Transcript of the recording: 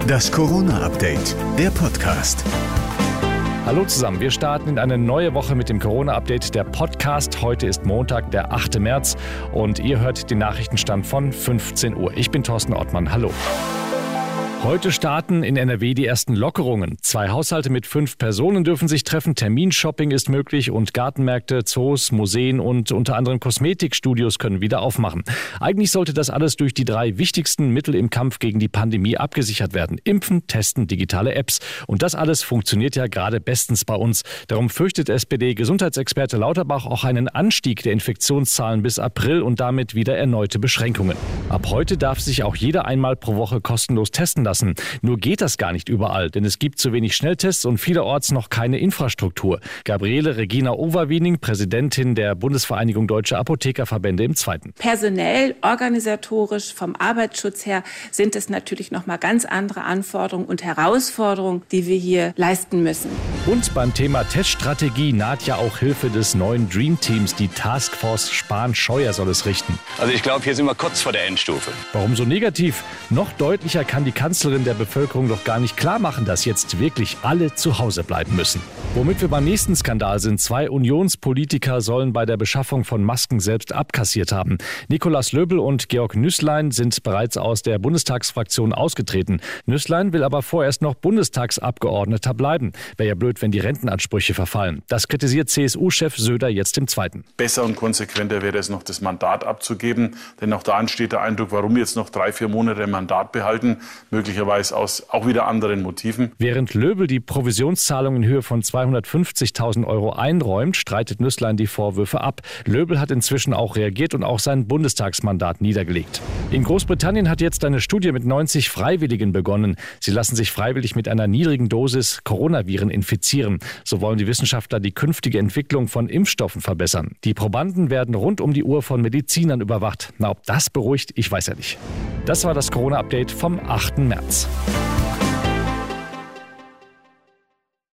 Das Corona-Update, der Podcast. Hallo zusammen, wir starten in eine neue Woche mit dem Corona-Update, der Podcast. Heute ist Montag, der 8. März und ihr hört den Nachrichtenstand von 15 Uhr. Ich bin Thorsten Ottmann. Hallo. Heute starten in NRW die ersten Lockerungen. Zwei Haushalte mit fünf Personen dürfen sich treffen, Terminshopping ist möglich und Gartenmärkte, Zoos, Museen und unter anderem Kosmetikstudios können wieder aufmachen. Eigentlich sollte das alles durch die drei wichtigsten Mittel im Kampf gegen die Pandemie abgesichert werden. Impfen, testen, digitale Apps. Und das alles funktioniert ja gerade bestens bei uns. Darum fürchtet SPD-Gesundheitsexperte Lauterbach auch einen Anstieg der Infektionszahlen bis April und damit wieder erneute Beschränkungen. Ab heute darf sich auch jeder einmal pro Woche kostenlos testen lassen lassen. Nur geht das gar nicht überall, denn es gibt zu wenig Schnelltests und vielerorts noch keine Infrastruktur. Gabriele Regina Overwiening, Präsidentin der Bundesvereinigung Deutscher Apothekerverbände im Zweiten. Personell, organisatorisch, vom Arbeitsschutz her sind es natürlich noch mal ganz andere Anforderungen und Herausforderungen, die wir hier leisten müssen. Und beim Thema Teststrategie naht ja auch Hilfe des neuen Dream Teams. Die Taskforce Spahn-Scheuer soll es richten. Also ich glaube, hier sind wir kurz vor der Endstufe. Warum so negativ? Noch deutlicher kann die Kanzlerin der Bevölkerung doch gar nicht klar machen, dass jetzt wirklich alle zu Hause bleiben müssen. Womit wir beim nächsten Skandal sind. Zwei Unionspolitiker sollen bei der Beschaffung von Masken selbst abkassiert haben. Nikolaus Löbel und Georg Nüßlein sind bereits aus der Bundestagsfraktion ausgetreten. Nüßlein will aber vorerst noch Bundestagsabgeordneter bleiben. Wäre ja blöd, wenn die Rentenansprüche verfallen. Das kritisiert CSU-Chef Söder jetzt im Zweiten. Besser und konsequenter wäre es noch, das Mandat abzugeben. Denn auch da entsteht der Eindruck, warum jetzt noch drei, vier Monate Mandat behalten. Möglicherweise aus auch wieder anderen Motiven. Während Löbel die Provisionszahlung in Höhe von 250.000 Euro einräumt, streitet Nüsslein die Vorwürfe ab. Löbel hat inzwischen auch reagiert und auch sein Bundestagsmandat niedergelegt. In Großbritannien hat jetzt eine Studie mit 90 Freiwilligen begonnen. Sie lassen sich freiwillig mit einer niedrigen Dosis Coronaviren infizieren. So wollen die Wissenschaftler die künftige Entwicklung von Impfstoffen verbessern. Die Probanden werden rund um die Uhr von Medizinern überwacht. Na, ob das beruhigt, ich weiß ja nicht. Das war das Corona-Update vom 8. März.